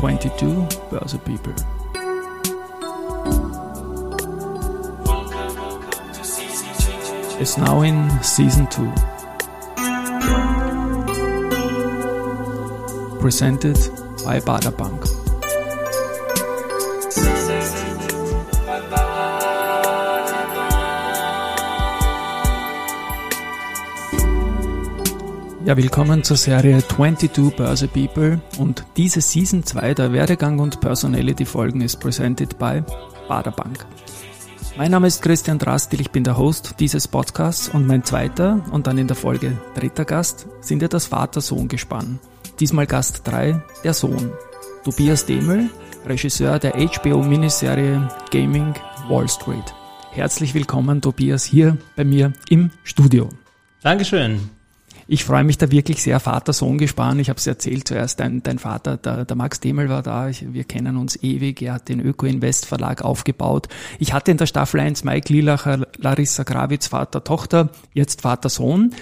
22 Börse People. It's now in season 2. Presented by Bader Bank. Ja, willkommen zur Serie 22 Börse People und diese Season 2 der Werdegang und Personality Folgen ist presented by Bader Bank. Mein Name ist Christian Drastil, ich bin der Host dieses Podcasts und mein zweiter und dann in der Folge dritter Gast sind ja das Vater-Sohn-Gespann. Diesmal Gast 3, der Sohn. Tobias Demel, Regisseur der HBO-Miniserie Gaming Wall Street. Herzlich willkommen, Tobias, hier bei mir im Studio. Dankeschön. Ich freue mich da wirklich sehr, Vater-Sohn-Gespann. Ich habe es erzählt zuerst, dein, dein Vater, der, der Max Demel war da. Ich, wir kennen uns ewig. Er hat den Öko-Invest Verlag aufgebaut. Ich hatte in der Staffel 1 Mike Lilacher, Larissa Gravitz, Vater, Tochter, jetzt Vater-Sohn.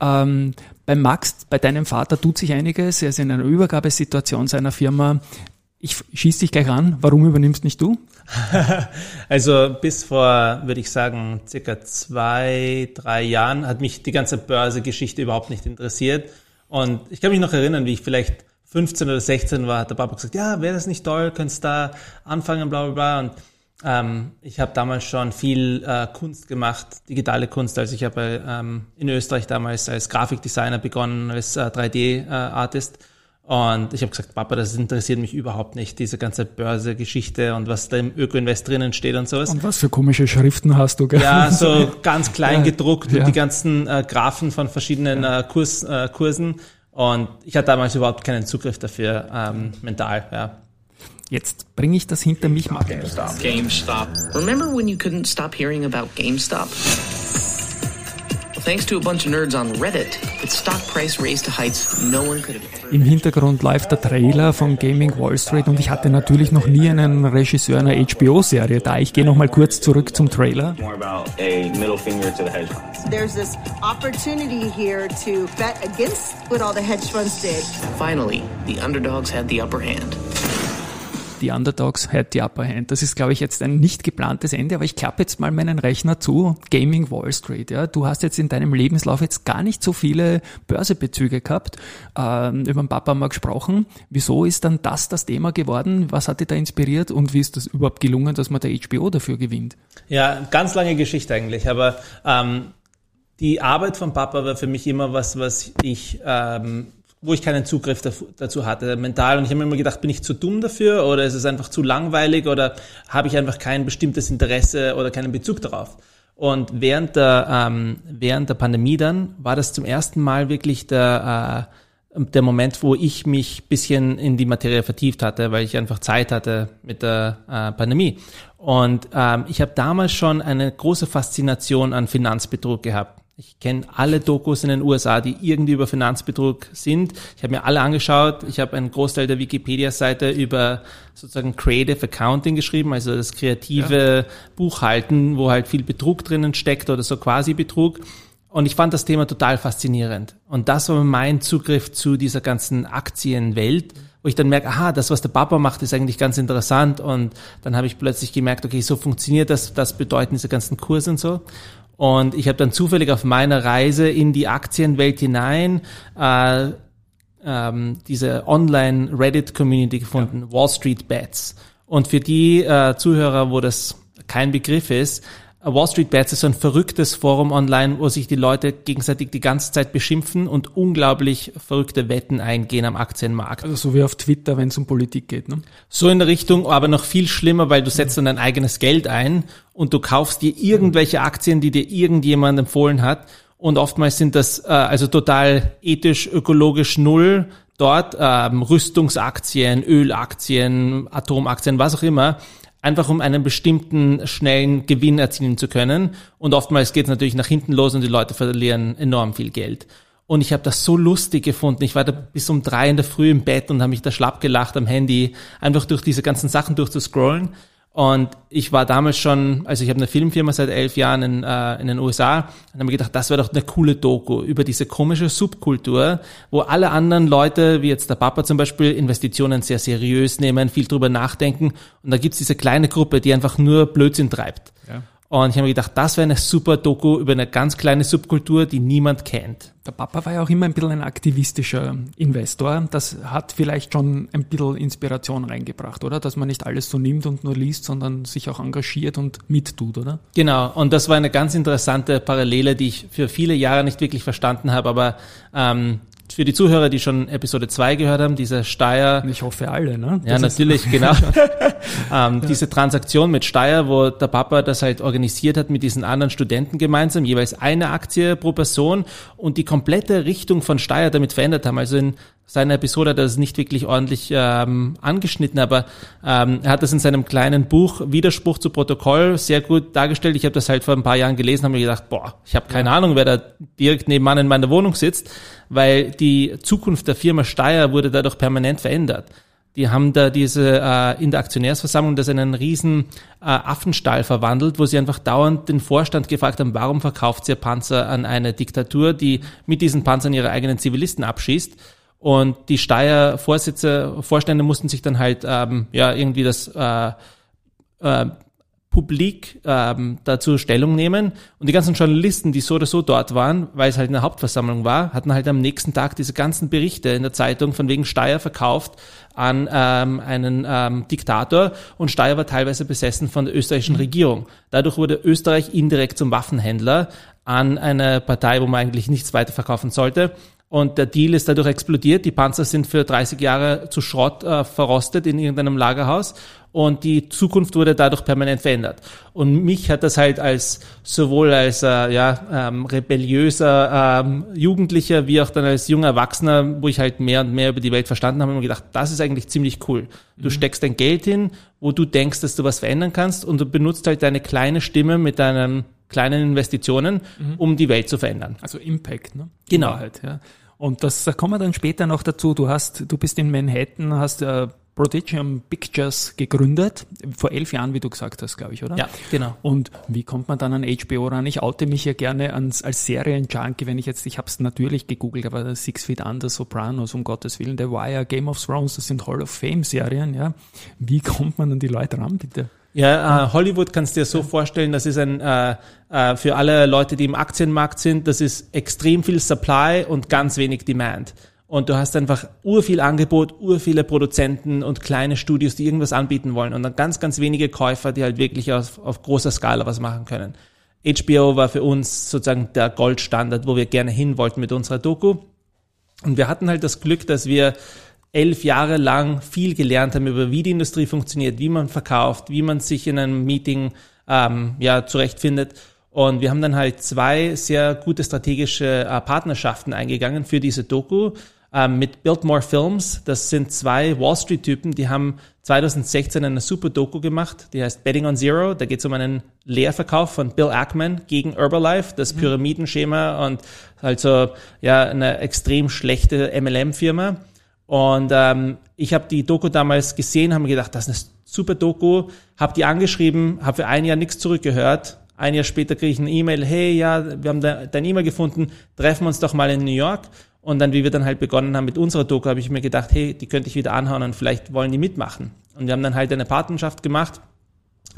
Ähm, bei Max, bei deinem Vater tut sich einiges. Er ist in einer Übergabesituation seiner Firma. Ich schieße dich gleich an. Warum übernimmst nicht du? also bis vor, würde ich sagen, circa zwei, drei Jahren hat mich die ganze Börsegeschichte überhaupt nicht interessiert. Und ich kann mich noch erinnern, wie ich vielleicht 15 oder 16 war, hat der Papa gesagt, ja, wäre das nicht toll, könntest da anfangen, bla bla bla. Und ähm, ich habe damals schon viel äh, Kunst gemacht, digitale Kunst. Also ich habe ähm, in Österreich damals als Grafikdesigner begonnen, als äh, 3D-Artist. Und ich habe gesagt, Papa, das interessiert mich überhaupt nicht, diese ganze Börse-Geschichte und was da im Öko-Invest drinnen steht und sowas. Und was für komische Schriften hast du? Gell? Ja, so ganz klein gedruckt ja. und die ganzen äh, Graphen von verschiedenen ja. äh, Kurs, äh, Kursen. Und ich hatte damals überhaupt keinen Zugriff dafür, ähm, mental, ja. Jetzt bringe ich das hinter mich. GameStop. GameStop. Remember when you couldn't stop hearing about GameStop? Im Hintergrund läuft der Trailer von Gaming Wall Street und ich hatte natürlich noch nie einen Regisseur einer HBO-Serie da. Ich gehe noch mal kurz zurück zum Trailer. There's this opportunity here to bet against what all the hedge funds did. Finally, the underdogs had the upper hand die Underdogs had the upper hand. Das ist, glaube ich, jetzt ein nicht geplantes Ende, aber ich klappe jetzt mal meinen Rechner zu. Gaming Wall Street. Ja, du hast jetzt in deinem Lebenslauf jetzt gar nicht so viele Börsebezüge gehabt. Ähm, über den Papa wir gesprochen. Wieso ist dann das das Thema geworden? Was hat dich da inspiriert und wie ist das überhaupt gelungen, dass man der HBO dafür gewinnt? Ja, ganz lange Geschichte eigentlich, aber ähm, die Arbeit von Papa war für mich immer was, was ich ähm, wo ich keinen Zugriff dazu hatte, mental. Und ich habe mir immer gedacht, bin ich zu dumm dafür oder ist es einfach zu langweilig oder habe ich einfach kein bestimmtes Interesse oder keinen Bezug darauf? Und während der, ähm, während der Pandemie dann war das zum ersten Mal wirklich der, äh, der Moment, wo ich mich bisschen in die Materie vertieft hatte, weil ich einfach Zeit hatte mit der äh, Pandemie. Und ähm, ich habe damals schon eine große Faszination an Finanzbetrug gehabt. Ich kenne alle Dokus in den USA, die irgendwie über Finanzbetrug sind. Ich habe mir alle angeschaut. Ich habe einen Großteil der Wikipedia-Seite über sozusagen Creative Accounting geschrieben, also das kreative ja. Buchhalten, wo halt viel Betrug drinnen steckt oder so quasi Betrug. Und ich fand das Thema total faszinierend. Und das war mein Zugriff zu dieser ganzen Aktienwelt, wo ich dann merke, aha, das, was der Papa macht, ist eigentlich ganz interessant. Und dann habe ich plötzlich gemerkt, okay, so funktioniert das, das bedeuten diese ganzen Kurse und so. Und ich habe dann zufällig auf meiner Reise in die Aktienwelt hinein äh, ähm, diese Online-Reddit-Community gefunden, ja. Wall Street Bets. Und für die äh, Zuhörer, wo das kein Begriff ist, Wall Street Bets ist so ein verrücktes Forum online, wo sich die Leute gegenseitig die ganze Zeit beschimpfen und unglaublich verrückte Wetten eingehen am Aktienmarkt. Also so wie auf Twitter, wenn es um Politik geht, ne? So in der Richtung, aber noch viel schlimmer, weil du setzt dann dein eigenes Geld ein und du kaufst dir irgendwelche Aktien, die dir irgendjemand empfohlen hat. Und oftmals sind das äh, also total ethisch, ökologisch null dort, ähm, Rüstungsaktien, Ölaktien, Atomaktien, was auch immer einfach um einen bestimmten schnellen Gewinn erzielen zu können. Und oftmals geht es natürlich nach hinten los und die Leute verlieren enorm viel Geld. Und ich habe das so lustig gefunden. Ich war da bis um drei in der Früh im Bett und habe mich da schlapp gelacht am Handy, einfach durch diese ganzen Sachen durchzuscrollen. Und ich war damals schon, also ich habe eine Filmfirma seit elf Jahren in, äh, in den USA und habe mir gedacht, das wäre doch eine coole Doku über diese komische Subkultur, wo alle anderen Leute, wie jetzt der Papa zum Beispiel, Investitionen sehr seriös nehmen, viel drüber nachdenken. Und da gibt's diese kleine Gruppe, die einfach nur Blödsinn treibt. Und ich habe mir gedacht, das wäre eine super Doku über eine ganz kleine Subkultur, die niemand kennt. Der Papa war ja auch immer ein bisschen ein aktivistischer Investor. Das hat vielleicht schon ein bisschen Inspiration reingebracht, oder? Dass man nicht alles so nimmt und nur liest, sondern sich auch engagiert und mittut, oder? Genau. Und das war eine ganz interessante Parallele, die ich für viele Jahre nicht wirklich verstanden habe. Aber ähm, für die Zuhörer, die schon Episode 2 gehört haben, diese Steier. Ich hoffe alle, ne? Das ja, natürlich, genau. ähm, ja. Diese Transaktion mit Steier, wo der Papa das halt organisiert hat mit diesen anderen Studenten gemeinsam, jeweils eine Aktie pro Person und die komplette Richtung von Steier damit verändert haben. Also in seiner Episode hat er das nicht wirklich ordentlich ähm, angeschnitten, aber ähm, er hat das in seinem kleinen Buch Widerspruch zu Protokoll sehr gut dargestellt. Ich habe das halt vor ein paar Jahren gelesen, habe mir gedacht, boah, ich habe keine ja. Ahnung, wer da direkt nebenan in meiner Wohnung sitzt, weil die Zukunft der Firma Steyr wurde dadurch permanent verändert. Die haben da diese äh, in der Aktionärsversammlung das in einen riesen äh, Affenstall verwandelt, wo sie einfach dauernd den Vorstand gefragt haben, warum verkauft ihr Panzer an eine Diktatur, die mit diesen Panzern ihre eigenen Zivilisten abschießt. Und die Steyr Vorsitze, Vorstände mussten sich dann halt ähm, ja irgendwie das äh, äh, Publik ähm, dazu Stellung nehmen. Und die ganzen Journalisten, die so oder so dort waren, weil es halt eine Hauptversammlung war, hatten halt am nächsten Tag diese ganzen Berichte in der Zeitung von wegen Steyr verkauft an ähm, einen ähm, Diktator und Steyr war teilweise besessen von der österreichischen mhm. Regierung. Dadurch wurde Österreich indirekt zum Waffenhändler an eine Partei, wo man eigentlich nichts weiter verkaufen sollte. Und der Deal ist dadurch explodiert. Die Panzer sind für 30 Jahre zu Schrott äh, verrostet in irgendeinem Lagerhaus und die Zukunft wurde dadurch permanent verändert. Und mich hat das halt als sowohl als äh, ja, ähm, rebelliöser ähm, Jugendlicher wie auch dann als junger Erwachsener, wo ich halt mehr und mehr über die Welt verstanden habe, immer gedacht, das ist eigentlich ziemlich cool. Du mhm. steckst dein Geld hin, wo du denkst, dass du was verändern kannst und du benutzt halt deine kleine Stimme mit deinen kleinen Investitionen, mhm. um die Welt zu verändern. Also Impact, ne? Genau. Wahrheit, ja. Und das da kommen wir dann später noch dazu. Du hast, du bist in Manhattan, hast äh, Prodigium Pictures gegründet, vor elf Jahren, wie du gesagt hast, glaube ich, oder? Ja, genau. Und wie kommt man dann an HBO ran? Ich oute mich ja gerne ans, als Serienjunkie, wenn ich jetzt, ich habe es natürlich gegoogelt, aber Six Feet Under, Sopranos, um Gottes Willen, The Wire, Game of Thrones, das sind Hall of Fame Serien, ja. Wie kommt man an die Leute ran, bitte? Ja, äh, Hollywood kannst du dir so vorstellen, das ist ein, äh, äh, für alle Leute, die im Aktienmarkt sind, das ist extrem viel Supply und ganz wenig Demand. Und du hast einfach ur viel Angebot, ur viele Produzenten und kleine Studios, die irgendwas anbieten wollen. Und dann ganz, ganz wenige Käufer, die halt wirklich auf, auf großer Skala was machen können. HBO war für uns sozusagen der Goldstandard, wo wir gerne hin wollten mit unserer Doku. Und wir hatten halt das Glück, dass wir elf Jahre lang viel gelernt haben über, wie die Industrie funktioniert, wie man verkauft, wie man sich in einem Meeting ähm, ja, zurechtfindet. Und wir haben dann halt zwei sehr gute strategische äh, Partnerschaften eingegangen für diese Doku ähm, mit Biltmore Films. Das sind zwei Wall Street-Typen, die haben 2016 eine super Doku gemacht, die heißt Betting on Zero. Da geht es um einen Leerverkauf von Bill Ackman gegen Herbalife, das mhm. Pyramidenschema und also ja eine extrem schlechte MLM-Firma. Und ähm, ich habe die Doku damals gesehen, habe mir gedacht, das ist eine super Doku, habe die angeschrieben, habe für ein Jahr nichts zurückgehört. Ein Jahr später kriege ich eine E-Mail, hey, ja, wir haben dein E-Mail gefunden, treffen wir uns doch mal in New York. Und dann, wie wir dann halt begonnen haben mit unserer Doku, habe ich mir gedacht, hey, die könnte ich wieder anhauen und vielleicht wollen die mitmachen. Und wir haben dann halt eine Partnerschaft gemacht,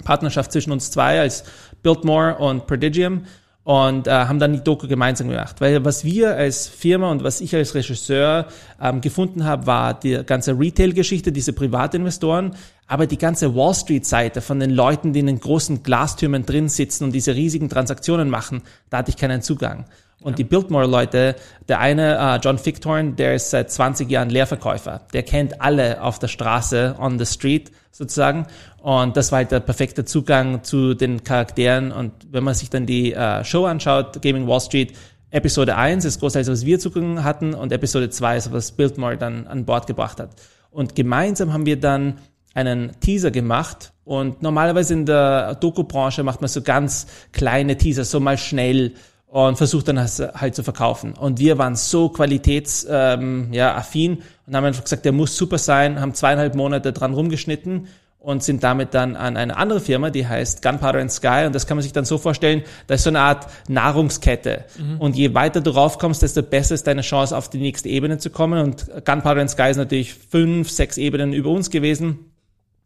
Partnerschaft zwischen uns zwei als Buildmore und Prodigium und äh, haben dann die Doku gemeinsam gemacht. Weil was wir als Firma und was ich als Regisseur ähm, gefunden habe, war die ganze Retail-Geschichte, diese Privatinvestoren, aber die ganze Wall Street-Seite von den Leuten, die in den großen Glastürmen drin sitzen und diese riesigen Transaktionen machen, da hatte ich keinen Zugang. Und ja. die Biltmore-Leute, der eine, uh, John Fichthorn, der ist seit 20 Jahren Lehrverkäufer. Der kennt alle auf der Straße, on the street sozusagen. Und das war halt der perfekte Zugang zu den Charakteren. Und wenn man sich dann die uh, Show anschaut, Gaming Wall Street, Episode 1 ist großteils, was wir Zugang hatten und Episode 2 ist, was Biltmore dann an Bord gebracht hat. Und gemeinsam haben wir dann einen Teaser gemacht und normalerweise in der Doku-Branche macht man so ganz kleine Teaser, so mal schnell und versucht dann halt zu verkaufen. Und wir waren so qualitätsaffin ähm, ja, affin und haben einfach gesagt, der muss super sein, haben zweieinhalb Monate dran rumgeschnitten und sind damit dann an eine andere Firma, die heißt Gunpowder and Sky und das kann man sich dann so vorstellen, das ist so eine Art Nahrungskette mhm. und je weiter du raufkommst, desto besser ist deine Chance auf die nächste Ebene zu kommen und Gunpowder and Sky ist natürlich fünf, sechs Ebenen über uns gewesen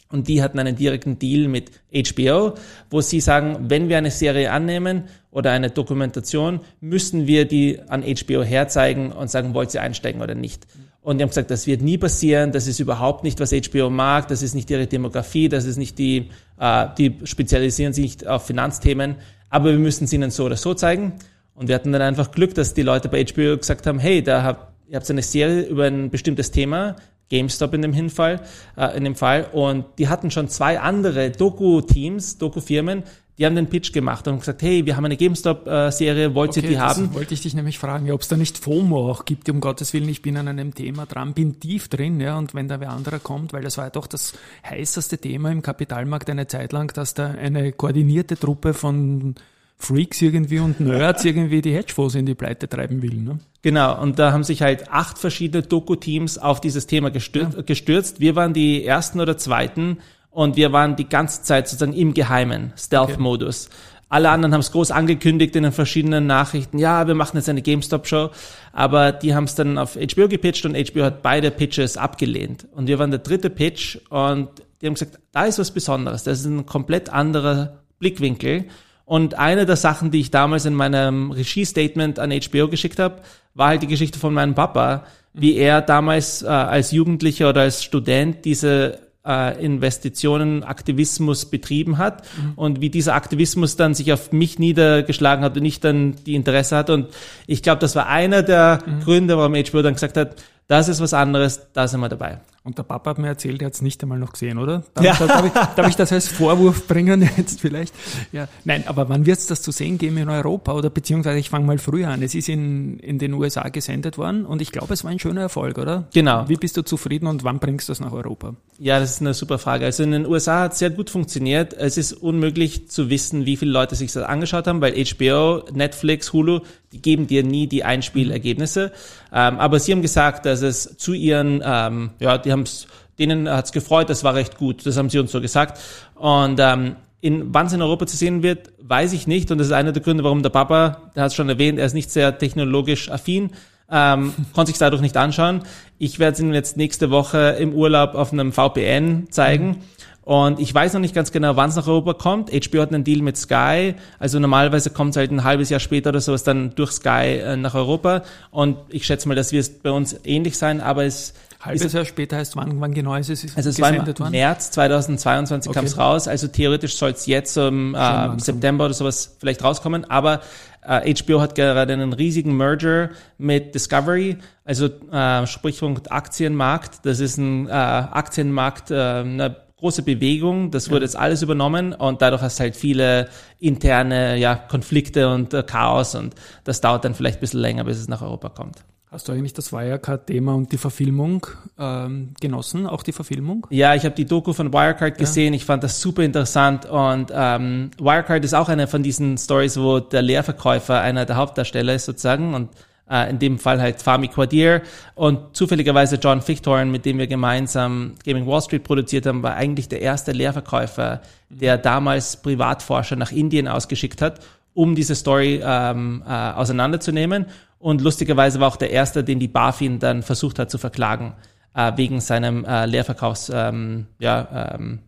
und die hatten einen direkten Deal mit HBO, wo sie sagen, wenn wir eine Serie annehmen oder eine Dokumentation, müssen wir die an HBO herzeigen und sagen, wollt ihr einsteigen oder nicht. Und die haben gesagt, das wird nie passieren, das ist überhaupt nicht, was HBO mag, das ist nicht ihre Demografie, das ist nicht die, äh, die spezialisieren sich nicht auf Finanzthemen, aber wir müssen es ihnen so oder so zeigen. Und wir hatten dann einfach Glück, dass die Leute bei HBO gesagt haben, hey, da habt, ihr habt eine Serie über ein bestimmtes Thema, GameStop in dem Hinfall, äh, in dem Fall. Und die hatten schon zwei andere Doku-Teams, Doku-Firmen, die haben den Pitch gemacht und gesagt, hey, wir haben eine GameStop-Serie, wollt okay, ihr die haben? wollte ich dich nämlich fragen, ob es da nicht FOMO auch gibt, um Gottes Willen, ich bin an einem Thema dran, bin tief drin, ja, und wenn da wer anderer kommt, weil das war ja doch das heißeste Thema im Kapitalmarkt eine Zeit lang, dass da eine koordinierte Truppe von Freaks irgendwie und Nerds irgendwie die Hedgefonds in die Pleite treiben will. Ne? Genau, und da haben sich halt acht verschiedene Doku-Teams auf dieses Thema gestürzt, ja. gestürzt. Wir waren die ersten oder zweiten und wir waren die ganze Zeit sozusagen im Geheimen, Stealth-Modus. Okay. Alle anderen haben es groß angekündigt in den verschiedenen Nachrichten, ja, wir machen jetzt eine GameStop-Show, aber die haben es dann auf HBO gepitcht und HBO hat beide Pitches abgelehnt. Und wir waren der dritte Pitch und die haben gesagt, da ist was Besonderes, das ist ein komplett anderer Blickwinkel und eine der Sachen, die ich damals in meinem Regie-Statement an HBO geschickt habe, war halt die Geschichte von meinem Papa, wie er damals äh, als Jugendlicher oder als Student diese äh, Investitionen, Aktivismus betrieben hat mhm. und wie dieser Aktivismus dann sich auf mich niedergeschlagen hat und ich dann die Interesse hatte. Und ich glaube, das war einer der mhm. Gründe, warum HBO dann gesagt hat, das ist was anderes, da sind wir dabei. Und der Papa hat mir erzählt, er hat es nicht einmal noch gesehen, oder? Darf, ja. darf, ich, darf ich das als Vorwurf bringen jetzt vielleicht? Ja. Nein, aber wann wird es das zu sehen geben in Europa? Oder beziehungsweise ich fange mal früher an. Es ist in, in den USA gesendet worden und ich glaube, es war ein schöner Erfolg, oder? Genau. Wie bist du zufrieden und wann bringst du es nach Europa? Ja, das ist eine super Frage. Also in den USA hat es sehr gut funktioniert. Es ist unmöglich zu wissen, wie viele Leute sich das angeschaut haben, weil HBO, Netflix, Hulu, die geben dir nie die Einspielergebnisse. Ähm, aber sie haben gesagt, dass es zu ihren, ähm, ja, die haben es, denen hat's gefreut, das war recht gut. Das haben sie uns so gesagt. Und ähm, in, wann es in Europa zu sehen wird, weiß ich nicht. Und das ist einer der Gründe, warum der Papa, der hat es schon erwähnt, er ist nicht sehr technologisch affin, ähm, konnte sich dadurch nicht anschauen. Ich werde es ihm jetzt nächste Woche im Urlaub auf einem VPN zeigen. Mhm. Und ich weiß noch nicht ganz genau, wann es nach Europa kommt. HBO hat einen Deal mit Sky. Also normalerweise kommt es halt ein halbes Jahr später oder sowas dann durch Sky äh, nach Europa. Und ich schätze mal, das wird bei uns ähnlich sein, aber es Halbes Jahr später heißt wann, wann genau ist es Also es war im worden? März 2022 okay. kam es raus. Also theoretisch soll es jetzt im äh, September oder sowas vielleicht rauskommen. Aber äh, HBO hat gerade einen riesigen Merger mit Discovery, also äh, Sprichwort Aktienmarkt. Das ist ein äh, Aktienmarkt, äh, eine große Bewegung, das wurde jetzt alles übernommen und dadurch hast du halt viele interne ja, Konflikte und äh, Chaos und das dauert dann vielleicht ein bisschen länger, bis es nach Europa kommt. Hast du eigentlich das Wirecard-Thema und die Verfilmung ähm, genossen, auch die Verfilmung? Ja, ich habe die Doku von Wirecard gesehen. Ja. Ich fand das super interessant und ähm, Wirecard ist auch eine von diesen Stories, wo der Lehrverkäufer einer der Hauptdarsteller ist sozusagen und äh, in dem Fall halt Fami Quadir und zufälligerweise John Fichthorn, mit dem wir gemeinsam Gaming Wall Street produziert haben, war eigentlich der erste Lehrverkäufer, der damals Privatforscher nach Indien ausgeschickt hat, um diese Story ähm, äh, auseinanderzunehmen. Und lustigerweise war auch der erste, den die BaFin dann versucht hat zu verklagen, äh, wegen seinem äh, Lehrverkaufs, ähm, ja, ähm,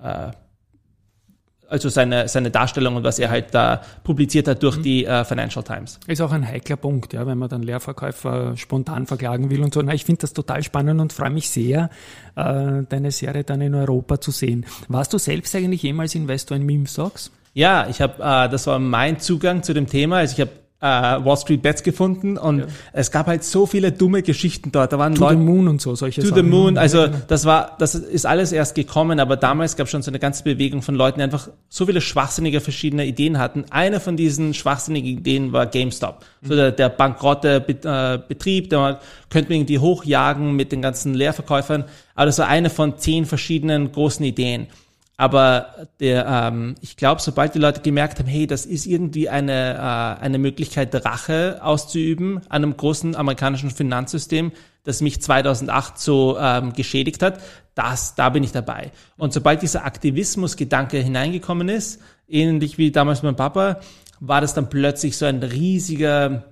äh, also seine, seine Darstellung und was er halt da publiziert hat durch mhm. die äh, Financial Times. Ist auch ein heikler Punkt, ja, wenn man dann Leerverkäufer spontan verklagen will und so. Na, ich finde das total spannend und freue mich sehr, äh, deine Serie dann in Europa zu sehen. Warst du selbst eigentlich jemals Investor in Meme Stocks? Ja, ich habe, äh, das war mein Zugang zu dem Thema. Also ich habe äh, Wall Street Bets gefunden und ja. es gab halt so viele dumme Geschichten dort. Da waren to Leute, the Moon und so, solche To Sachen. the Moon, also genau. das war, das ist alles erst gekommen, aber damals gab es schon so eine ganze Bewegung von Leuten, die einfach so viele schwachsinnige verschiedene Ideen hatten. Eine von diesen schwachsinnigen Ideen war GameStop. Mhm. So der, der bankrotte äh, Betrieb, der könnte man irgendwie hochjagen mit den ganzen Leerverkäufern, aber das war eine von zehn verschiedenen großen Ideen. Aber der, ähm, ich glaube, sobald die Leute gemerkt haben, hey, das ist irgendwie eine, äh, eine Möglichkeit, Rache auszuüben an einem großen amerikanischen Finanzsystem, das mich 2008 so ähm, geschädigt hat, das, da bin ich dabei. Und sobald dieser Aktivismusgedanke hineingekommen ist, ähnlich wie damals mein Papa, war das dann plötzlich so ein riesiger,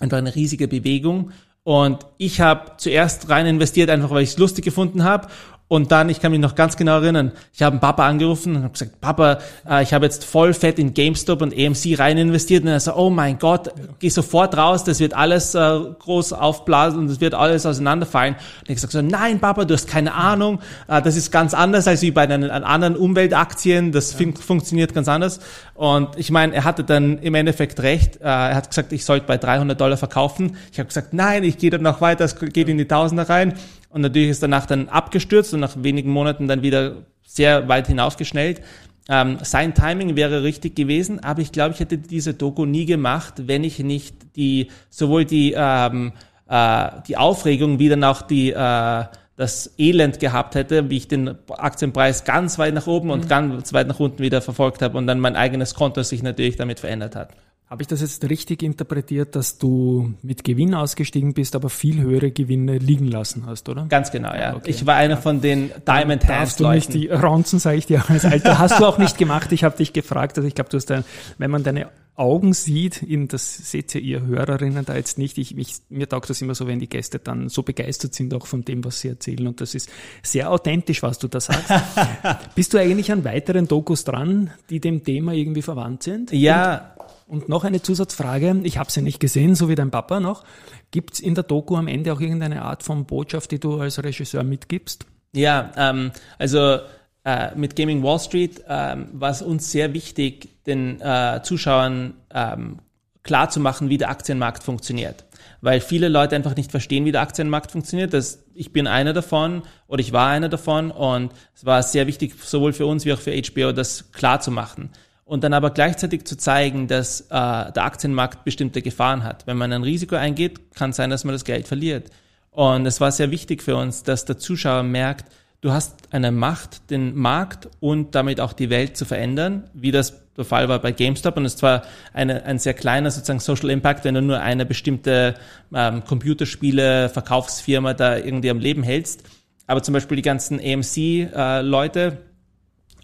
einfach eine riesige Bewegung. Und ich habe zuerst rein investiert, einfach weil ich es lustig gefunden habe. Und dann, ich kann mich noch ganz genau erinnern, ich habe einen Papa angerufen und habe gesagt, Papa, äh, ich habe jetzt voll fett in GameStop und AMC rein investiert. Und er so, oh mein Gott, ja. geh sofort raus, das wird alles äh, groß aufblasen und es wird alles auseinanderfallen. Und ich gesagt so, nein, Papa, du hast keine Ahnung, äh, das ist ganz anders als wie bei den, anderen Umweltaktien, das ja. funktioniert ganz anders. Und ich meine, er hatte dann im Endeffekt recht. Er hat gesagt, ich sollte bei 300 Dollar verkaufen. Ich habe gesagt, nein, ich gehe dann noch weiter, es geht in die Tausender rein. Und natürlich ist danach dann abgestürzt und nach wenigen Monaten dann wieder sehr weit hinaufgeschnellt. Ähm, sein Timing wäre richtig gewesen, aber ich glaube, ich hätte diese Doku nie gemacht, wenn ich nicht die sowohl die ähm, äh, die Aufregung wie dann auch die äh, das Elend gehabt hätte, wie ich den Aktienpreis ganz weit nach oben und mhm. ganz weit nach unten wieder verfolgt habe und dann mein eigenes Konto sich natürlich damit verändert hat. Habe ich das jetzt richtig interpretiert, dass du mit Gewinn ausgestiegen bist, aber viel höhere Gewinne liegen lassen hast, oder? Ganz genau, ja. Okay. Ich war einer von den Diamond Hands du nicht die Ronzen, sage ich dir als Alter. Hast du auch nicht gemacht. Ich habe dich gefragt. Also ich glaube, du hast ein, wenn man deine Augen sieht, in das seht ihr, ihr Hörerinnen da jetzt nicht. Ich, mich, mir taugt das immer so, wenn die Gäste dann so begeistert sind auch von dem, was sie erzählen. Und das ist sehr authentisch, was du da sagst. Bist du eigentlich an weiteren Dokus dran, die dem Thema irgendwie verwandt sind? Ja, und noch eine Zusatzfrage, ich habe sie nicht gesehen, so wie dein Papa noch. Gibt es in der Doku am Ende auch irgendeine Art von Botschaft, die du als Regisseur mitgibst? Ja, ähm, also äh, mit Gaming Wall Street ähm, war es uns sehr wichtig, den äh, Zuschauern ähm, klar zu machen, wie der Aktienmarkt funktioniert. Weil viele Leute einfach nicht verstehen, wie der Aktienmarkt funktioniert. Das, ich bin einer davon oder ich war einer davon und es war sehr wichtig, sowohl für uns wie auch für HBO, das klar zu machen und dann aber gleichzeitig zu zeigen, dass äh, der Aktienmarkt bestimmte Gefahren hat. Wenn man ein Risiko eingeht, kann sein, dass man das Geld verliert. Und es war sehr wichtig für uns, dass der Zuschauer merkt, du hast eine Macht, den Markt und damit auch die Welt zu verändern, wie das der Fall war bei GameStop. Und es war eine, ein sehr kleiner sozusagen Social Impact, wenn du nur eine bestimmte ähm, Computerspiele-Verkaufsfirma da irgendwie am Leben hältst. Aber zum Beispiel die ganzen AMC-Leute, äh,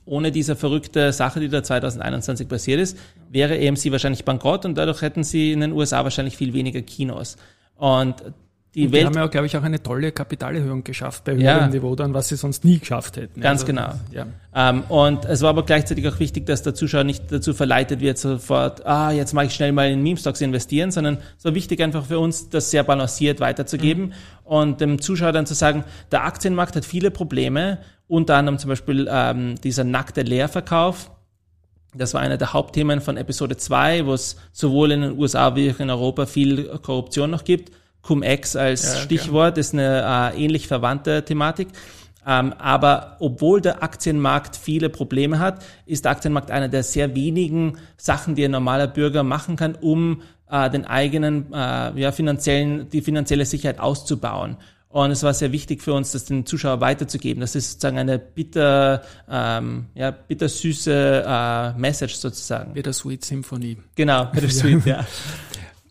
ohne diese verrückte Sache, die da 2021 passiert ist, wäre AMC wahrscheinlich bankrott und dadurch hätten sie in den USA wahrscheinlich viel weniger Kinos. Und die, und die Welt haben ja, glaube ich, auch eine tolle Kapitalerhöhung geschafft bei höherem ja, Niveau dann, was sie sonst nie geschafft hätten. Ganz also, genau. Ja. Ähm, und es war aber gleichzeitig auch wichtig, dass der Zuschauer nicht dazu verleitet wird, sofort, ah, jetzt mache ich schnell mal in Meme-Stocks investieren, sondern es war wichtig einfach für uns, das sehr balanciert weiterzugeben mhm. und dem Zuschauer dann zu sagen, der Aktienmarkt hat viele Probleme, unter anderem zum Beispiel ähm, dieser nackte Leerverkauf, das war einer der Hauptthemen von Episode 2, wo es sowohl in den USA wie auch in Europa viel Korruption noch gibt. Cum-Ex als ja, Stichwort ist eine äh, ähnlich verwandte Thematik. Ähm, aber obwohl der Aktienmarkt viele Probleme hat, ist der Aktienmarkt einer der sehr wenigen Sachen, die ein normaler Bürger machen kann, um äh, den eigenen äh, ja, finanziellen, die finanzielle Sicherheit auszubauen. Und es war sehr wichtig für uns, das den Zuschauer weiterzugeben. Das ist sozusagen eine bitter, ähm, ja, bittersüße äh, Message sozusagen. Bittersweet Symphony. Genau, Bittersweet, ja.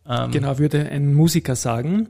Ähm, genau, würde ein Musiker sagen.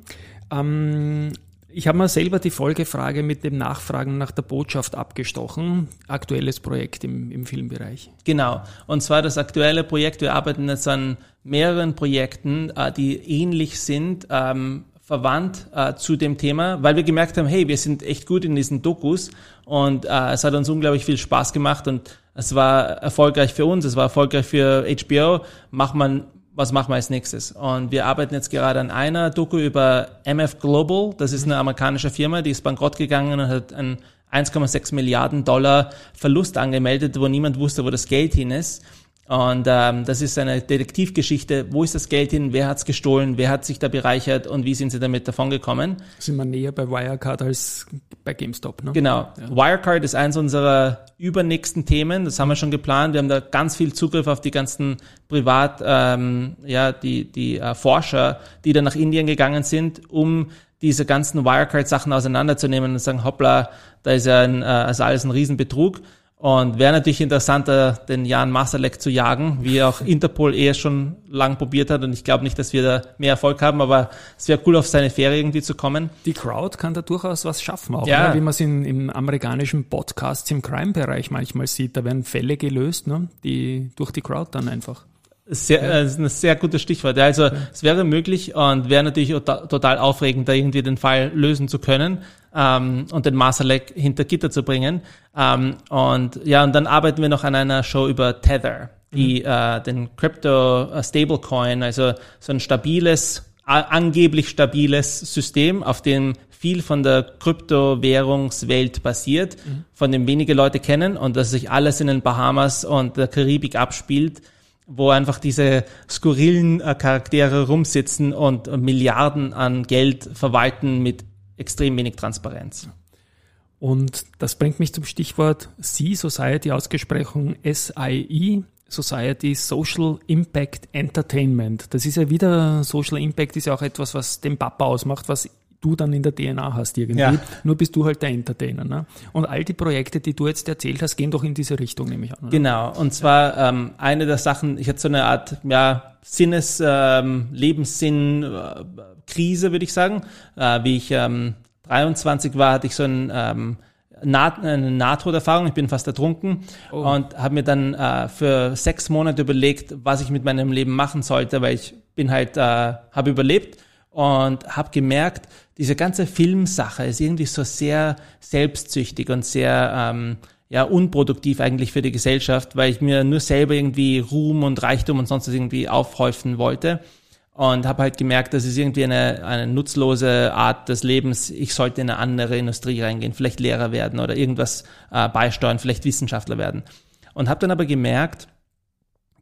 Ähm, ich habe mir selber die Folgefrage mit dem Nachfragen nach der Botschaft abgestochen. Aktuelles Projekt im, im Filmbereich. Genau. Und zwar das aktuelle Projekt. Wir arbeiten jetzt an mehreren Projekten, äh, die ähnlich sind, ähm, verwandt äh, zu dem Thema, weil wir gemerkt haben, hey, wir sind echt gut in diesen Dokus und äh, es hat uns unglaublich viel Spaß gemacht und es war erfolgreich für uns, es war erfolgreich für HBO. Macht man was machen wir als nächstes? Und wir arbeiten jetzt gerade an einer Doku über MF Global. Das ist eine amerikanische Firma, die ist bankrott gegangen und hat einen 1,6 Milliarden Dollar Verlust angemeldet, wo niemand wusste, wo das Geld hin ist. Und ähm, das ist eine Detektivgeschichte. Wo ist das Geld hin? Wer hat's gestohlen? Wer hat sich da bereichert? Und wie sind sie damit davongekommen? Sind wir näher bei Wirecard als bei GameStop, ne? Genau. Ja. Wirecard ist eins unserer übernächsten Themen. Das haben wir schon geplant. Wir haben da ganz viel Zugriff auf die ganzen Privat, ähm, ja, die, die äh, Forscher, die da nach Indien gegangen sind, um diese ganzen Wirecard-Sachen auseinanderzunehmen und sagen, hoppla, da ist ja ein, äh, also alles ein Riesenbetrug. Und wäre natürlich interessanter, den Jan Masalek zu jagen, wie auch Interpol eher schon lang probiert hat. Und ich glaube nicht, dass wir da mehr Erfolg haben, aber es wäre cool, auf seine Fähre irgendwie zu kommen. Die Crowd kann da durchaus was schaffen, auch Ja. ne? wie man es in, im amerikanischen Podcasts im Crime-Bereich manchmal sieht. Da werden Fälle gelöst, ne? die durch die Crowd dann einfach. Sehr, äh, das ist ein sehr gutes Stichwort. Ja, also es wäre möglich und wäre natürlich to- total aufregend, da irgendwie den Fall lösen zu können ähm, und den Masalek hinter Gitter zu bringen. Ähm, und ja, und dann arbeiten wir noch an einer Show über Tether, die äh, den Crypto äh, Stablecoin, also so ein stabiles, angeblich stabiles System, auf dem viel von der Kryptowährungswelt basiert, von dem wenige Leute kennen und dass sich alles in den Bahamas und der Karibik abspielt wo einfach diese skurrilen äh, Charaktere rumsitzen und äh, Milliarden an Geld verwalten mit extrem wenig Transparenz. Und das bringt mich zum Stichwort C-Society, ausgesprochen SIE, Society Social Impact Entertainment. Das ist ja wieder, Social Impact ist ja auch etwas, was den Papa ausmacht, was du dann in der DNA hast irgendwie. Ja. Nur bist du halt der Entertainer. Ne? Und all die Projekte, die du jetzt erzählt hast, gehen doch in diese Richtung, nehme ich an. Oder? Genau, und zwar ähm, eine der Sachen, ich hatte so eine Art ja, Sinnes, ähm, Lebenssinn, äh, Krise, würde ich sagen. Äh, wie ich ähm, 23 war, hatte ich so ein ähm, Naht, eine Nahtoderfahrung, ich bin fast ertrunken und habe mir dann äh, für sechs Monate überlegt, was ich mit meinem Leben machen sollte, weil ich bin halt, äh, habe überlebt und habe gemerkt, diese ganze Filmsache ist irgendwie so sehr selbstsüchtig und sehr ähm, ja unproduktiv eigentlich für die Gesellschaft, weil ich mir nur selber irgendwie Ruhm und Reichtum und sonst was irgendwie aufhäufen wollte und habe halt gemerkt, das ist irgendwie eine, eine nutzlose Art des Lebens. Ich sollte in eine andere Industrie reingehen, vielleicht Lehrer werden oder irgendwas äh, beisteuern, vielleicht Wissenschaftler werden. Und habe dann aber gemerkt,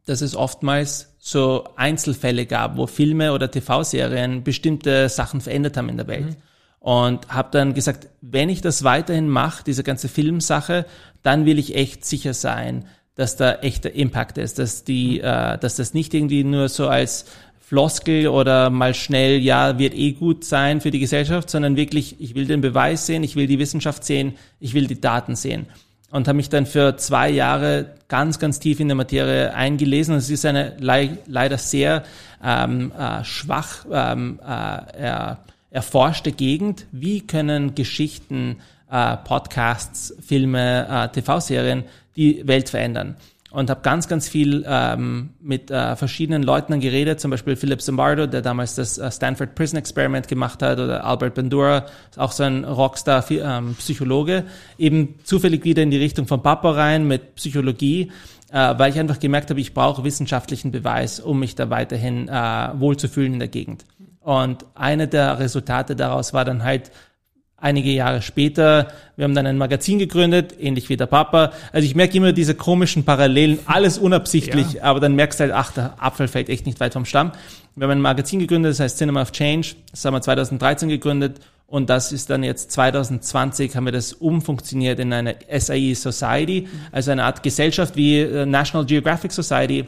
dass es oftmals so Einzelfälle gab, wo Filme oder TV-Serien bestimmte Sachen verändert haben in der Welt. Und habe dann gesagt, wenn ich das weiterhin mache, diese ganze Filmsache, dann will ich echt sicher sein, dass da echter Impact ist, dass die, äh, dass das nicht irgendwie nur so als Floskel oder mal schnell, ja, wird eh gut sein für die Gesellschaft, sondern wirklich, ich will den Beweis sehen, ich will die Wissenschaft sehen, ich will die Daten sehen und habe mich dann für zwei Jahre ganz, ganz tief in der Materie eingelesen. Es ist eine lei leider sehr ähm, äh, schwach ähm, äh, er erforschte Gegend. Wie können Geschichten, äh, Podcasts, Filme, äh, TV-Serien die Welt verändern? Und habe ganz, ganz viel ähm, mit äh, verschiedenen Leuten dann geredet, zum Beispiel Philip Zimbardo, der damals das äh, Stanford Prison Experiment gemacht hat, oder Albert Bandura, auch so ein Rockstar ähm, eben zufällig wieder in die Richtung von Papa rein mit Psychologie, äh, weil ich einfach gemerkt habe, ich brauche wissenschaftlichen Beweis, um mich da weiterhin äh, wohlzufühlen in der Gegend. Und eine der Resultate daraus war dann halt einige Jahre später, wir haben dann ein Magazin gegründet, ähnlich wie der Papa. Also ich merke immer diese komischen Parallelen, alles unabsichtlich, aber dann merkst du halt, ach, der Apfel fällt echt nicht weit vom Stamm. Wir haben ein Magazin gegründet, das heißt Cinema of Change, das haben wir 2013 gegründet und das ist dann jetzt 2020 haben wir das umfunktioniert in eine SIE Society, also eine Art Gesellschaft wie äh, National Geographic Society,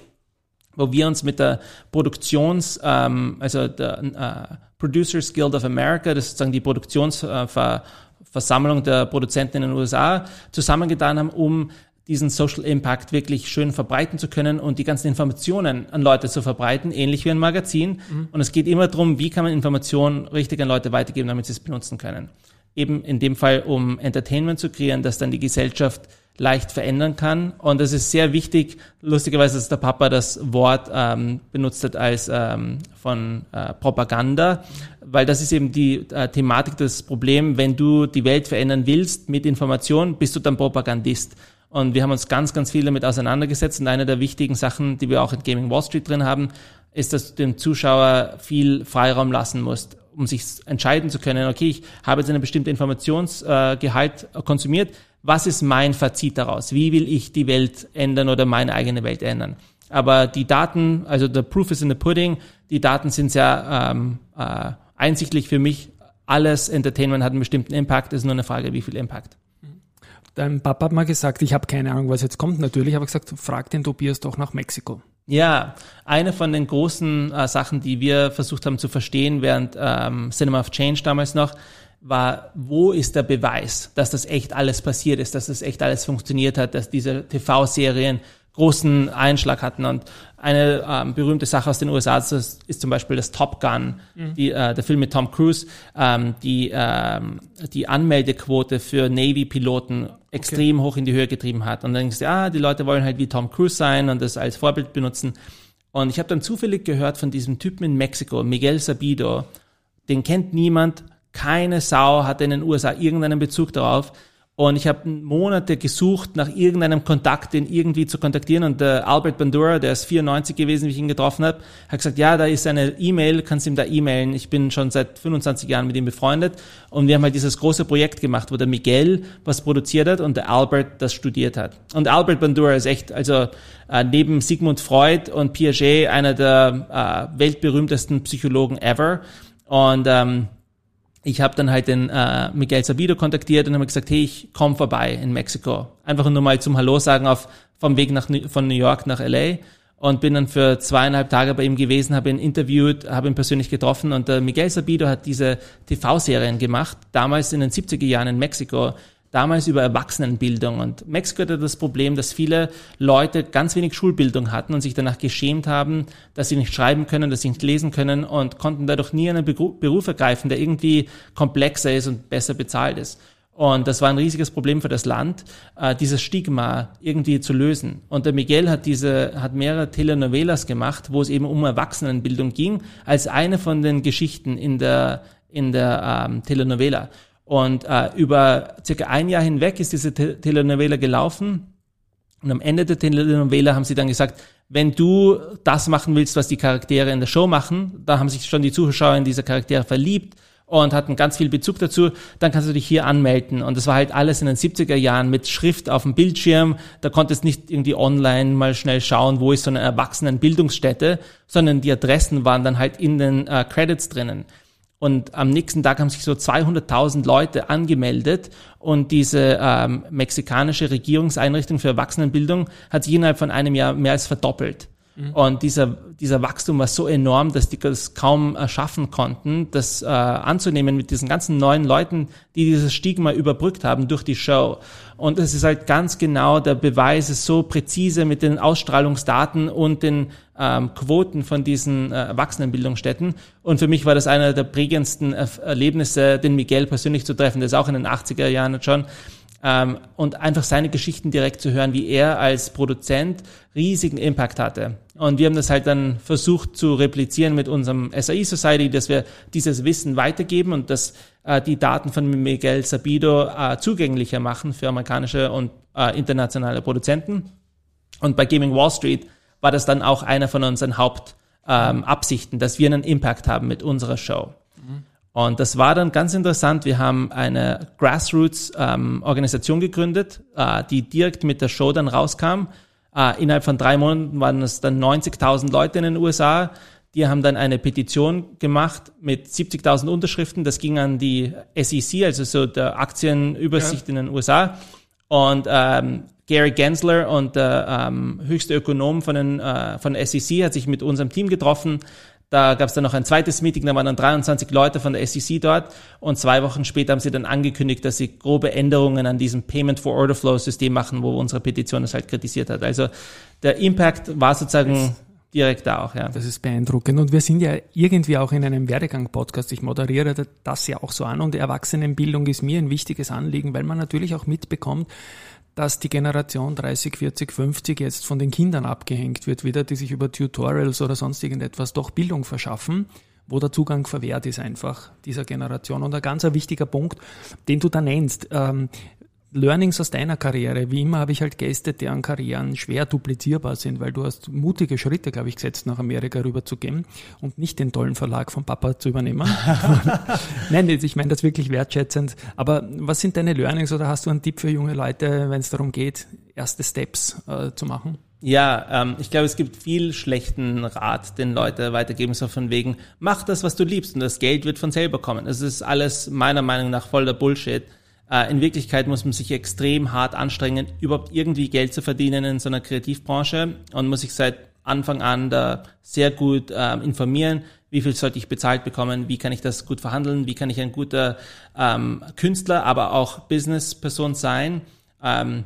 wo wir uns mit der Produktions, ähm, also der äh, Producers Guild of America, das ist sozusagen die Produktionsversammlung der Produzenten in den USA, zusammengetan haben, um diesen Social Impact wirklich schön verbreiten zu können und die ganzen Informationen an Leute zu verbreiten, ähnlich wie ein Magazin. Und es geht immer darum, wie kann man Informationen richtig an Leute weitergeben, damit sie es benutzen können. Eben in dem Fall, um Entertainment zu kreieren, das dann die Gesellschaft leicht verändern kann. Und es ist sehr wichtig, lustigerweise, dass der Papa das Wort ähm, benutzt hat als ähm, von äh, Propaganda, weil das ist eben die äh, Thematik, das Problem, wenn du die Welt verändern willst mit Information, bist du dann Propagandist. Und wir haben uns ganz, ganz viel damit auseinandergesetzt. Und eine der wichtigen Sachen, die wir auch in Gaming Wall Street drin haben, ist, dass du dem Zuschauer viel Freiraum lassen musst, um sich entscheiden zu können, okay, ich habe jetzt eine bestimmte Informationsgehalt äh, konsumiert, was ist mein Fazit daraus? Wie will ich die Welt ändern oder meine eigene Welt ändern? Aber die Daten, also the proof is in the pudding, die Daten sind sehr ähm, äh, einsichtlich für mich. Alles Entertainment hat einen bestimmten Impact, es ist nur eine Frage, wie viel Impact. Dein Papa hat mal gesagt, ich habe keine Ahnung, was jetzt kommt. Natürlich habe ich gesagt, frag den Tobias doch nach Mexiko. Ja, eine von den großen äh, Sachen, die wir versucht haben zu verstehen während ähm, Cinema of Change damals noch, war, wo ist der Beweis, dass das echt alles passiert ist, dass das echt alles funktioniert hat, dass diese TV-Serien großen Einschlag hatten. Und eine ähm, berühmte Sache aus den USA ist, ist zum Beispiel das Top Gun, mhm. die, äh, der Film mit Tom Cruise, ähm, die ähm, die Anmeldequote für Navy-Piloten extrem okay. hoch in die Höhe getrieben hat. Und dann denkst du, ah, die Leute wollen halt wie Tom Cruise sein und das als Vorbild benutzen. Und ich habe dann zufällig gehört von diesem Typen in Mexiko, Miguel Sabido, den kennt niemand, keine Sau hat in den USA irgendeinen Bezug darauf. Und ich habe Monate gesucht nach irgendeinem Kontakt, den irgendwie zu kontaktieren. Und der Albert Bandura, der ist 94 gewesen, wie ich ihn getroffen habe, hat gesagt, ja, da ist eine E-Mail, kannst ihm da e-mailen. Ich bin schon seit 25 Jahren mit ihm befreundet. Und wir haben halt dieses große Projekt gemacht, wo der Miguel was produziert hat und der Albert das studiert hat. Und Albert Bandura ist echt, also äh, neben Sigmund Freud und Piaget einer der äh, weltberühmtesten Psychologen ever. Und ähm, ich habe dann halt den äh, Miguel Sabido kontaktiert und habe gesagt, hey, ich komme vorbei in Mexiko. Einfach nur mal zum Hallo sagen auf vom Weg nach, von New York nach LA und bin dann für zweieinhalb Tage bei ihm gewesen, habe ihn interviewt, habe ihn persönlich getroffen und äh, Miguel Sabido hat diese TV-Serien gemacht, damals in den 70er Jahren in Mexiko damals über Erwachsenenbildung. Und Mexiko hatte das Problem, dass viele Leute ganz wenig Schulbildung hatten und sich danach geschämt haben, dass sie nicht schreiben können, dass sie nicht lesen können und konnten dadurch nie einen Beruf ergreifen, der irgendwie komplexer ist und besser bezahlt ist. Und das war ein riesiges Problem für das Land, äh, dieses Stigma irgendwie zu lösen. Und der Miguel hat diese, hat mehrere Telenovelas gemacht, wo es eben um Erwachsenenbildung ging, als eine von den Geschichten in der, in der ähm, Telenovela. Und äh, über circa ein Jahr hinweg ist diese Te Telenovela gelaufen. Und am Ende der Telenovela haben sie dann gesagt, wenn du das machen willst, was die Charaktere in der Show machen, da haben sich schon die Zuschauer in diese Charaktere verliebt und hatten ganz viel Bezug dazu, dann kannst du dich hier anmelden. Und das war halt alles in den 70er Jahren mit Schrift auf dem Bildschirm. Da konntest nicht irgendwie online mal schnell schauen, wo ist so eine Erwachsenenbildungsstätte, sondern die Adressen waren dann halt in den äh, Credits drinnen. Und am nächsten Tag haben sich so 200.000 Leute angemeldet und diese ähm, mexikanische Regierungseinrichtung für Erwachsenenbildung hat sich innerhalb von einem Jahr mehr als verdoppelt. Mhm. Und dieser, dieser Wachstum war so enorm, dass die das kaum erschaffen konnten, das äh, anzunehmen mit diesen ganzen neuen Leuten, die dieses Stigma überbrückt haben durch die Show. Und es ist halt ganz genau der Beweis, ist so präzise mit den Ausstrahlungsdaten und den ähm, Quoten von diesen äh, Erwachsenenbildungsstätten. Und für mich war das einer der prägendsten Erlebnisse, den Miguel persönlich zu treffen. Der ist auch in den 80er Jahren schon ähm, und einfach seine Geschichten direkt zu hören, wie er als Produzent riesigen Impact hatte. Und wir haben das halt dann versucht zu replizieren mit unserem SAI Society, dass wir dieses Wissen weitergeben und dass äh, die Daten von Miguel Sabido äh, zugänglicher machen für amerikanische und äh, internationale Produzenten. Und bei Gaming Wall Street war das dann auch einer von unseren Hauptabsichten, ähm, dass wir einen Impact haben mit unserer Show. Und das war dann ganz interessant. Wir haben eine Grassroots-Organisation ähm, gegründet, äh, die direkt mit der Show dann rauskam. Äh, innerhalb von drei Monaten waren es dann 90.000 Leute in den USA. Die haben dann eine Petition gemacht mit 70.000 Unterschriften. Das ging an die SEC, also so der Aktienübersicht ja. in den USA. Und ähm, Gary Gensler und der ähm, höchste Ökonom von, den, äh, von SEC hat sich mit unserem Team getroffen, da gab es dann noch ein zweites Meeting, da waren dann 23 Leute von der SEC dort und zwei Wochen später haben sie dann angekündigt, dass sie grobe Änderungen an diesem Payment for Order Flow System machen, wo unsere Petition das halt kritisiert hat. Also der Impact war sozusagen direkt da auch, ja. Das ist beeindruckend. Und wir sind ja irgendwie auch in einem Werdegang-Podcast. Ich moderiere das ja auch so an und Erwachsenenbildung ist mir ein wichtiges Anliegen, weil man natürlich auch mitbekommt, dass die Generation 30, 40, 50 jetzt von den Kindern abgehängt wird, wieder, die sich über Tutorials oder sonst irgendetwas doch Bildung verschaffen, wo der Zugang verwehrt ist einfach dieser Generation. Und ein ganz wichtiger Punkt, den du da nennst, ähm, Learnings aus deiner Karriere. Wie immer habe ich halt Gäste, deren Karrieren schwer duplizierbar sind, weil du hast mutige Schritte, glaube ich, gesetzt, nach Amerika rüber zu gehen und nicht den tollen Verlag von Papa zu übernehmen. Nein, ich meine das wirklich wertschätzend. Aber was sind deine Learnings oder hast du einen Tipp für junge Leute, wenn es darum geht, erste Steps äh, zu machen? Ja, ähm, ich glaube, es gibt viel schlechten Rat, den Leute weitergeben, so von wegen, mach das, was du liebst und das Geld wird von selber kommen. Es ist alles meiner Meinung nach voll der Bullshit. Äh, in Wirklichkeit muss man sich extrem hart anstrengen, überhaupt irgendwie Geld zu verdienen in so einer Kreativbranche und muss sich seit Anfang an da sehr gut äh, informieren, wie viel sollte ich bezahlt bekommen, wie kann ich das gut verhandeln, wie kann ich ein guter ähm, Künstler, aber auch Businessperson sein. Ähm,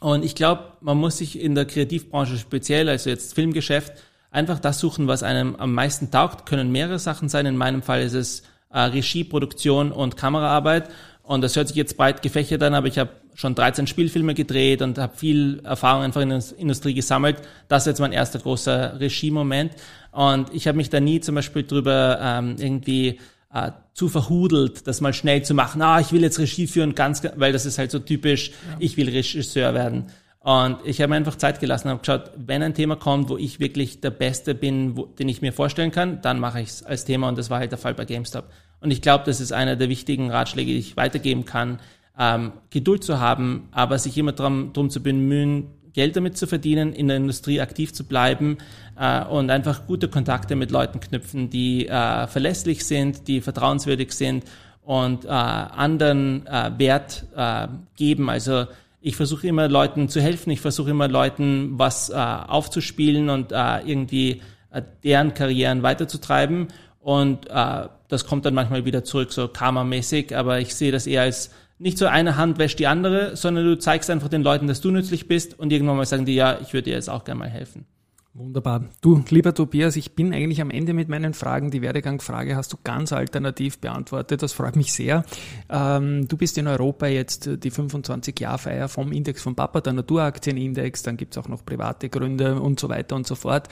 und ich glaube, man muss sich in der Kreativbranche speziell, also jetzt Filmgeschäft, einfach das suchen, was einem am meisten taugt. Können mehrere Sachen sein. In meinem Fall ist es äh, Regie, Produktion und Kameraarbeit. Und das hört sich jetzt breit gefächert an, aber ich habe schon 13 Spielfilme gedreht und habe viel Erfahrung einfach in der Industrie gesammelt. Das ist jetzt mein erster großer Regiemoment. Und ich habe mich da nie zum Beispiel drüber ähm, irgendwie äh, zu verhudelt, das mal schnell zu machen. Ah, ich will jetzt Regie führen, ganz, weil das ist halt so typisch, ja. ich will Regisseur werden. Und ich habe mir einfach Zeit gelassen und habe geschaut, wenn ein Thema kommt, wo ich wirklich der Beste bin, wo, den ich mir vorstellen kann, dann mache ich es als Thema und das war halt der Fall bei GameStop. Und ich glaube, das ist einer der wichtigen Ratschläge, die ich weitergeben kann, ähm, Geduld zu haben, aber sich immer drum, drum zu bemühen, Geld damit zu verdienen, in der Industrie aktiv zu bleiben äh, und einfach gute Kontakte mit Leuten knüpfen, die äh, verlässlich sind, die vertrauenswürdig sind und äh, anderen äh, Wert äh, geben. Also ich versuche immer Leuten zu helfen, ich versuche immer Leuten was äh, aufzuspielen und äh, irgendwie äh, deren Karrieren weiterzutreiben. Und äh, das kommt dann manchmal wieder zurück, so karmamäßig, aber ich sehe das eher als nicht so eine Hand wäscht die andere, sondern du zeigst einfach den Leuten, dass du nützlich bist und irgendwann mal sagen die, ja, ich würde dir jetzt auch gerne mal helfen. Wunderbar. Du, lieber Tobias, ich bin eigentlich am Ende mit meinen Fragen. Die Werdegangfrage hast du ganz alternativ beantwortet. Das freut mich sehr. Ähm, du bist in Europa jetzt die 25-Jahr-Feier vom Index von Papa, der Naturaktienindex. Dann gibt's auch noch private Gründe und so weiter und so fort.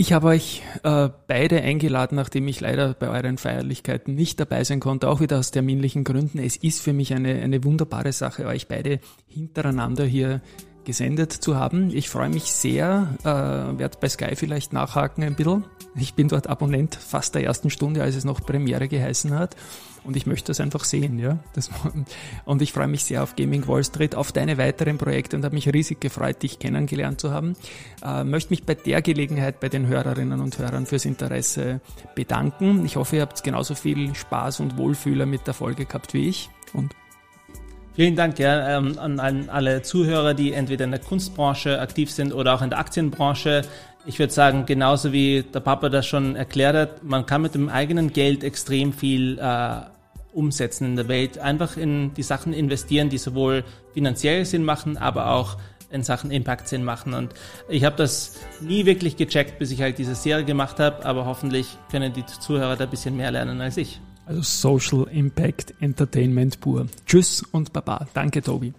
Ich habe euch äh, beide eingeladen, nachdem ich leider bei euren Feierlichkeiten nicht dabei sein konnte, auch wieder aus terminlichen Gründen. Es ist für mich eine, eine wunderbare Sache, euch beide hintereinander hier gesendet zu haben. Ich freue mich sehr, äh, werde bei Sky vielleicht nachhaken ein bisschen. Ich bin dort Abonnent fast der ersten Stunde, als es noch Premiere geheißen hat. Und ich möchte das einfach sehen, ja. Das, und ich freue mich sehr auf Gaming Wall Street, auf deine weiteren Projekte und habe mich riesig gefreut, dich kennengelernt zu haben. Äh, möchte mich bei der Gelegenheit bei den Hörerinnen und Hörern fürs Interesse bedanken. Ich hoffe, ihr habt genauso viel Spaß und Wohlfühler mit der Folge gehabt wie ich. Und Vielen Dank ja, ähm, an, an alle Zuhörer, die entweder in der Kunstbranche aktiv sind oder auch in der Aktienbranche. Ich würde sagen, genauso wie der Papa das schon erklärt hat, man kann mit dem eigenen Geld extrem viel äh, umsetzen in der Welt. Einfach in die Sachen investieren, die sowohl finanziell Sinn machen, aber auch in Sachen Impact Sinn machen. Und ich habe das nie wirklich gecheckt, bis ich halt diese Serie gemacht habe, aber hoffentlich können die Zuhörer da ein bisschen mehr lernen als ich. Also Social Impact Entertainment pur. Tschüss und Baba. Danke, Tobi.